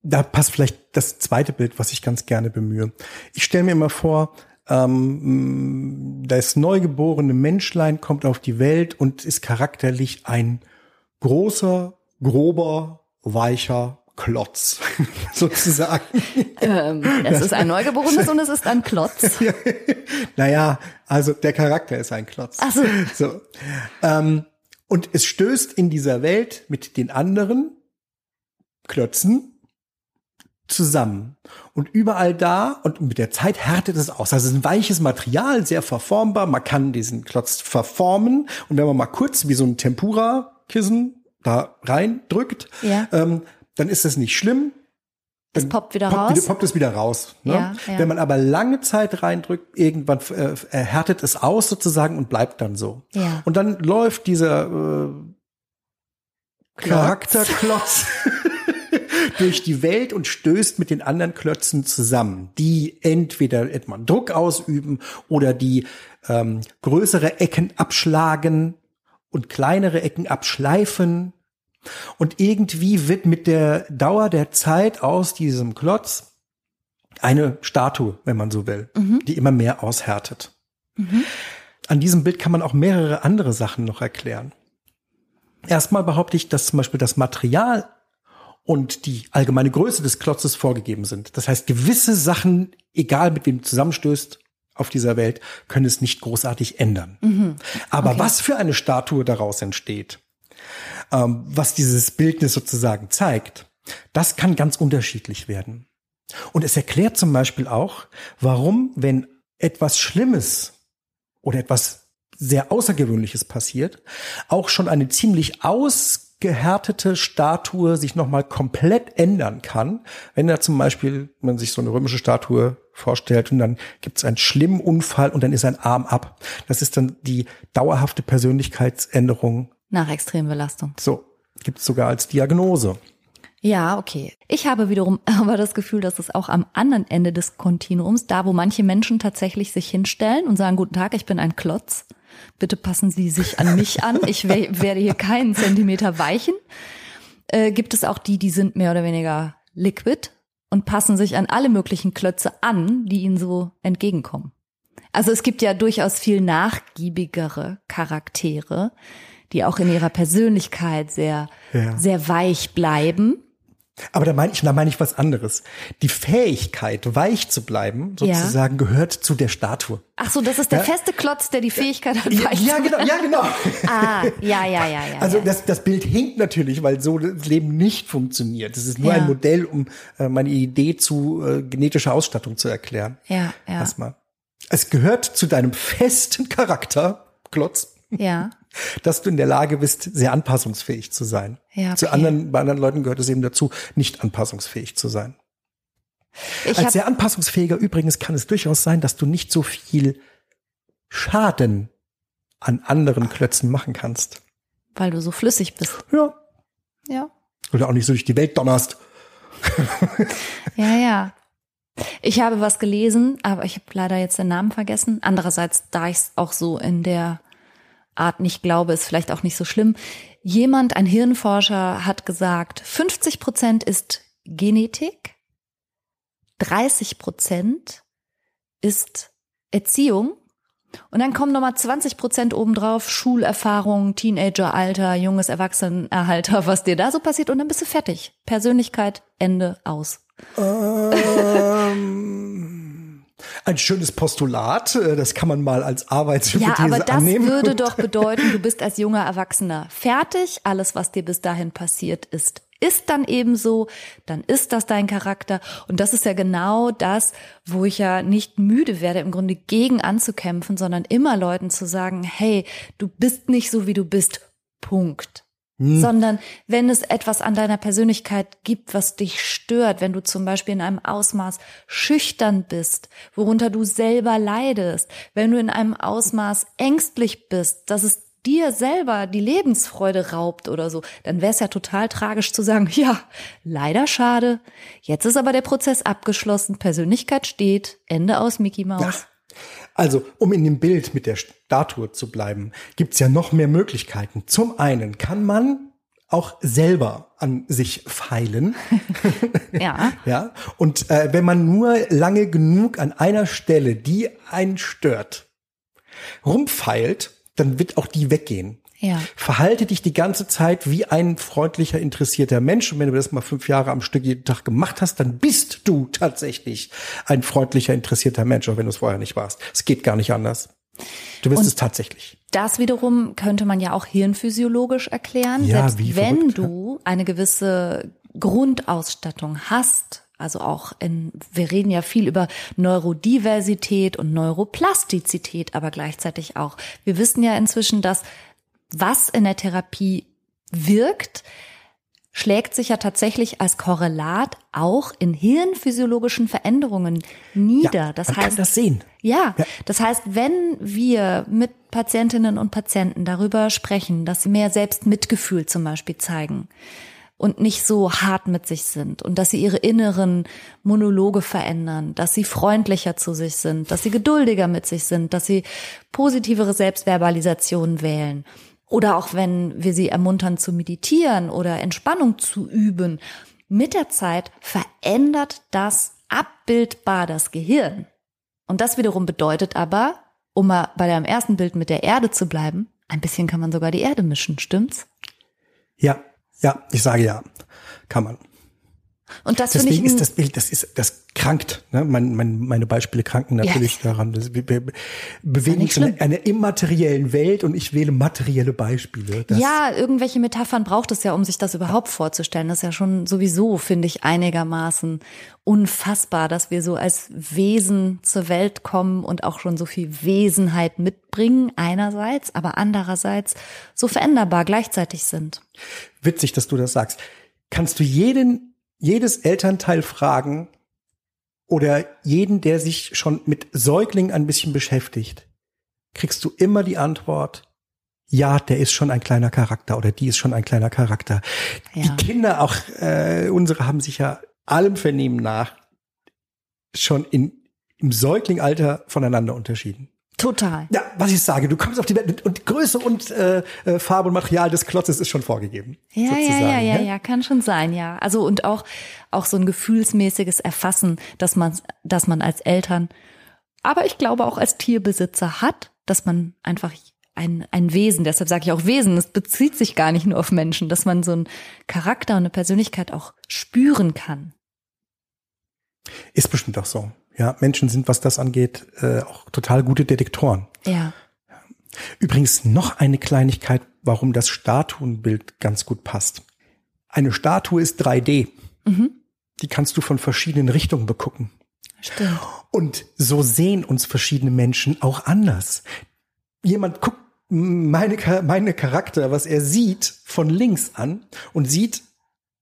Da passt vielleicht das zweite Bild, was ich ganz gerne bemühe. Ich stelle mir immer vor, ähm, das neugeborene Menschlein kommt auf die Welt und ist charakterlich ein großer, grober, weicher Klotz, [laughs] sozusagen. Ähm, es ist ein Neugeborenes und es ist ein Klotz. [laughs] Naja, also der Charakter ist ein Klotz. Ach so. so. Ähm, und es stößt in dieser Welt mit den anderen Klötzen zusammen. Und überall da, und mit der Zeit härtet es aus. Also es ist ein weiches Material, sehr verformbar. Man kann diesen Klotz verformen. Und wenn man mal kurz wie so ein Tempura-Kissen da reindrückt, Ja. ähm, dann ist das nicht schlimm. Es poppt wieder poppt, raus. Wieder, poppt es wieder raus. Ne? Ja, ja. Wenn man aber lange Zeit reindrückt, irgendwann äh, härtet es aus sozusagen und bleibt dann so. Ja. Und dann läuft dieser äh, Klotz. Charakterklotz [laughs] durch die Welt und stößt mit den anderen Klötzen zusammen, die entweder etwa Druck ausüben oder die ähm, größere Ecken abschlagen und kleinere Ecken abschleifen. Und irgendwie wird mit der Dauer der Zeit aus diesem Klotz eine Statue, wenn man so will, die immer mehr aushärtet. An diesem Bild kann man auch mehrere andere Sachen noch erklären. Erstmal behaupte ich, dass zum Beispiel das Material und die allgemeine Größe des Klotzes vorgegeben sind. Das heißt, gewisse Sachen, egal mit wem du zusammenstößt auf dieser Welt, können es nicht großartig ändern. Aber was für eine Statue daraus entsteht, ähm, was dieses Bildnis sozusagen zeigt, das kann ganz unterschiedlich werden. Und es erklärt zum Beispiel auch, warum, wenn etwas Schlimmes oder etwas sehr Außergewöhnliches passiert, auch schon eine ziemlich ausgehärtete Statue sich nochmal komplett ändern kann. Wenn da zum Beispiel man sich so eine römische Statue vorstellt und dann gibt es einen schlimmen Unfall und dann ist ein Arm ab. Das ist dann die dauerhafte Persönlichkeitsänderung. Nach Extrembelastung. So, gibt es sogar als Diagnose. Ja, okay. Ich habe wiederum [laughs] aber das Gefühl, dass es auch am anderen Ende des Kontinuums, da wo manche Menschen tatsächlich sich hinstellen und sagen, guten Tag, ich bin ein Klotz, bitte passen Sie sich an mich an, ich [laughs] werde hier keinen Zentimeter weichen, äh, gibt es auch die, die sind mehr oder weniger liquid und passen sich an alle möglichen Klötze an, die ihnen so entgegenkommen. Also es gibt ja durchaus viel nachgiebigere Charaktere, die auch in ihrer Persönlichkeit sehr, ja. sehr weich bleiben aber da meine ich, da meine ich was anderes. Die Fähigkeit, weich zu bleiben, sozusagen, ja. gehört zu der Statue. Ach so, das ist der ja? feste Klotz, der die Fähigkeit hat, weich ja, ja, genau, ja, genau. ah, ja, ja, ja, ja. Also das, das Bild hinkt natürlich, weil so das Leben nicht funktioniert. Das ist nur ein Modell, um äh, meine Idee zu äh, genetischer Ausstattung zu erklären. Ja, ja. Erstmal. Es gehört zu deinem festen Charakter, Klotz. Ja [laughs] dass du in der Lage bist, sehr anpassungsfähig zu sein. Ja, okay. Zu anderen, bei anderen Leuten gehört es eben dazu, nicht anpassungsfähig zu sein. Ich Als sehr anpassungsfähiger übrigens kann es durchaus sein, dass du nicht so viel Schaden an anderen Klötzen machen kannst. Weil du so flüssig bist. Ja. Ja. Oder auch nicht so durch die Welt donnerst. [laughs] ja, ja. Ich habe was gelesen, aber ich habe leider jetzt den Namen vergessen. Andererseits, da ich es auch so in der Art nicht glaube, ist vielleicht auch nicht so schlimm. Jemand, ein Hirnforscher, hat gesagt, 50 Prozent ist Genetik, 30 Prozent ist Erziehung und dann kommen nochmal 20 Prozent obendrauf, Schulerfahrung, Teenageralter, junges Erwachsenenerhalter, was dir da so passiert und dann bist du fertig. Persönlichkeit, Ende, aus. Ähm ein schönes Postulat. Äh, das kann man mal als Arbeitshypothese annehmen. Ja, aber das annehmen. würde [laughs] doch bedeuten, du bist als junger Erwachsener fertig. Alles, was dir bis dahin passiert ist, ist dann eben so, dann ist das dein Charakter. Und das ist ja genau das, wo ich ja nicht müde werde, im Grunde gegen anzukämpfen, sondern immer Leuten zu sagen, hey, du bist nicht so, wie du bist. Punkt. Hm. Sondern wenn es etwas an deiner Persönlichkeit gibt, was dich stört, wenn du zum Beispiel in einem Ausmaß schüchtern bist, worunter du selber leidest, wenn du in einem Ausmaß ängstlich bist, dass es dir selber die Lebensfreude raubt oder so, dann wäre es ja total tragisch zu sagen, [laughs] ja, leider schade, jetzt ist aber der Prozess abgeschlossen, Persönlichkeit steht, Ende aus Mickey Mouse. Ja. Also, um in dem Bild mit der Statue zu bleiben, gibt's ja noch mehr Möglichkeiten. Zum einen kann man auch selber an sich feilen. [laughs] ja. [laughs] ja. Und äh, wenn man nur lange genug an einer Stelle, die einen stört, rumfeilt, dann wird auch die weggehen. Ja. Verhalte dich die ganze Zeit wie ein freundlicher, interessierter Mensch. Und wenn du das mal fünf Jahre am Stück jeden Tag gemacht hast, dann bist du tatsächlich ein freundlicher, interessierter Mensch, auch wenn du es vorher nicht warst. Es geht gar nicht anders. Du bist Und es tatsächlich. Das wiederum könnte man ja auch hirnphysiologisch erklären. Ja, Selbst wie wenn verrückt, du eine gewisse Grundausstattung hast, also auch in, wir reden ja viel über Neurodiversität und Neuroplastizität, aber gleichzeitig auch. Wir wissen ja inzwischen, dass was in der Therapie wirkt, schlägt sich ja tatsächlich als Korrelat auch in hirnphysiologischen Veränderungen nieder. Ja, das man heißt, kann das sehen. Ja, ja, das heißt, wenn wir mit Patientinnen und Patienten darüber sprechen, dass sie mehr Selbstmitgefühl zum Beispiel zeigen, und nicht so hart mit sich sind und dass sie ihre inneren Monologe verändern, dass sie freundlicher zu sich sind, dass sie geduldiger mit sich sind, dass sie positivere Selbstverbalisationen wählen. Oder auch wenn wir sie ermuntern zu meditieren oder Entspannung zu üben. Mit der Zeit verändert das abbildbar das Gehirn. Und das wiederum bedeutet aber, um mal bei deinem ersten Bild mit der Erde zu bleiben, ein bisschen kann man sogar die Erde mischen, stimmt's? Ja, ja, ich sage ja, kann man. Und das Deswegen ich ist das Bild, das ist, das krankt. Ne? Mein, mein, meine Beispiele kranken natürlich ja. daran. Das, wir, wir bewegen uns in einer, immateriellen Welt und ich wähle materielle Beispiele. Ja, irgendwelche Metaphern braucht es ja, um sich das überhaupt vorzustellen. Das ist ja schon sowieso, finde ich, einigermaßen unfassbar, dass wir so als Wesen zur Welt kommen und auch schon so viel Wesenheit mitbringen, einerseits, aber andererseits so veränderbar gleichzeitig sind. Witzig, dass du das sagst. Kannst du jeden, jedes Elternteil fragen, oder jeden, der sich schon mit Säuglingen ein bisschen beschäftigt, kriegst du immer die Antwort, ja, der ist schon ein kleiner Charakter oder die ist schon ein kleiner Charakter. Ja. Die Kinder, auch äh, unsere, haben sich ja allem Vernehmen nach schon in, im Säuglingalter voneinander unterschieden. Total. Ja, was ich sage, du kommst auf die Welt und Größe und äh, äh, Farbe und Material des Klotzes ist schon vorgegeben. Ja, ja, ja, ja, ja, kann schon sein, ja. Also und auch auch so ein gefühlsmäßiges Erfassen, dass man dass man als Eltern, aber ich glaube auch als Tierbesitzer hat, dass man einfach ein, ein Wesen, deshalb sage ich auch Wesen, es bezieht sich gar nicht nur auf Menschen, dass man so einen Charakter und eine Persönlichkeit auch spüren kann. Ist bestimmt auch so. Ja, Menschen sind, was das angeht, äh, auch total gute Detektoren. Ja. Übrigens noch eine Kleinigkeit, warum das Statuenbild ganz gut passt. Eine Statue ist 3D. Mhm. Die kannst du von verschiedenen Richtungen begucken. Stimmt. Und so sehen uns verschiedene Menschen auch anders. Jemand guckt meine, meine Charakter, was er sieht, von links an und sieht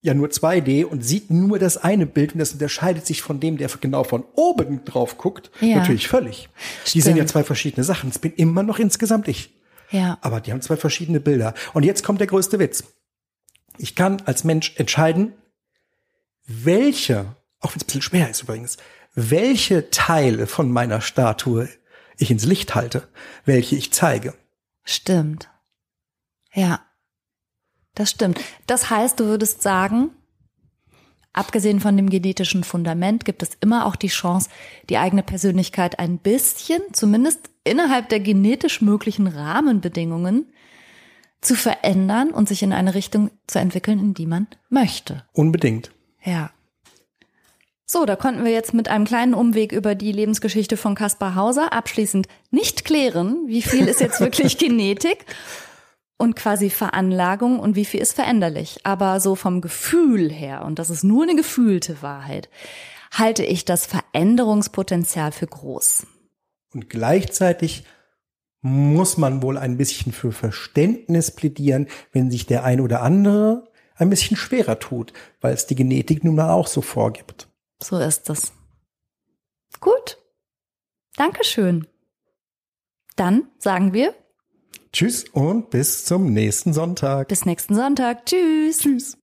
ja nur 2D und sieht nur das eine Bild und das unterscheidet sich von dem, der genau von oben drauf guckt, ja. natürlich völlig. Stimmt. Die sind ja zwei verschiedene Sachen. Es bin immer noch insgesamt ich. Ja. Aber die haben zwei verschiedene Bilder. Und jetzt kommt der größte Witz. Ich kann als Mensch entscheiden, welche, auch wenn es ein bisschen schwer ist übrigens, welche Teile von meiner Statue ich ins Licht halte, welche ich zeige. Stimmt. Ja. Das stimmt. Das heißt, du würdest sagen, abgesehen von dem genetischen Fundament gibt es immer auch die Chance, die eigene Persönlichkeit ein bisschen, zumindest innerhalb der genetisch möglichen Rahmenbedingungen, zu verändern und sich in eine Richtung zu entwickeln, in die man möchte. Unbedingt. Ja. So, da konnten wir jetzt mit einem kleinen Umweg über die Lebensgeschichte von Caspar Hauser abschließend nicht klären, wie viel ist jetzt wirklich [laughs] Genetik und quasi Veranlagung und wie viel ist veränderlich. Aber so vom Gefühl her, und das ist nur eine gefühlte Wahrheit, halte ich das Veränderungspotenzial für groß. Und gleichzeitig muss man wohl ein bisschen für Verständnis plädieren, wenn sich der ein oder andere ein bisschen schwerer tut, weil es die Genetik nun mal auch so vorgibt. So ist es. Gut. Dankeschön. Dann sagen wir Tschüss und bis zum nächsten Sonntag. Bis nächsten Sonntag. Tschüss. Tschüss.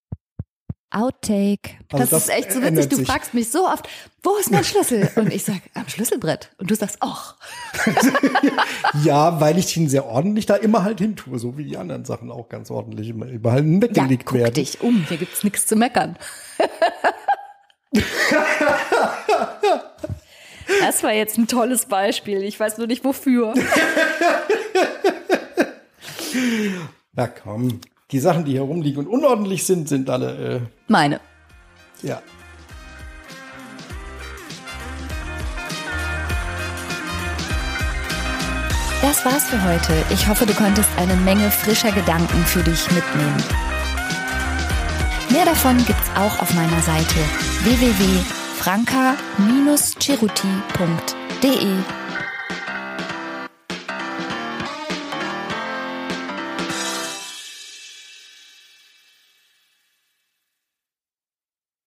Outtake. Also das, das, ist echt so witzig. Du sich. fragst mich so oft, wo ist mein Schlüssel? [laughs] Und ich sag, am Schlüsselbrett. Und du sagst, ach. [laughs] ja, weil ich ihn sehr ordentlich da immer halt hin tue, so wie die anderen Sachen auch ganz ordentlich immer überall weggelegt ja, guck werden. dich um, hier gibt's nichts zu meckern. [laughs] das war jetzt ein tolles Beispiel. Ich weiß nur nicht wofür. Na komm, die Sachen, die hier rumliegen und unordentlich sind, sind alle. Äh, Meine. Ja. Das war's für heute. Ich hoffe, du konntest eine Menge frischer Gedanken für dich mitnehmen. Mehr davon gibt's auch auf meiner Seite www.franca-ceruti.de.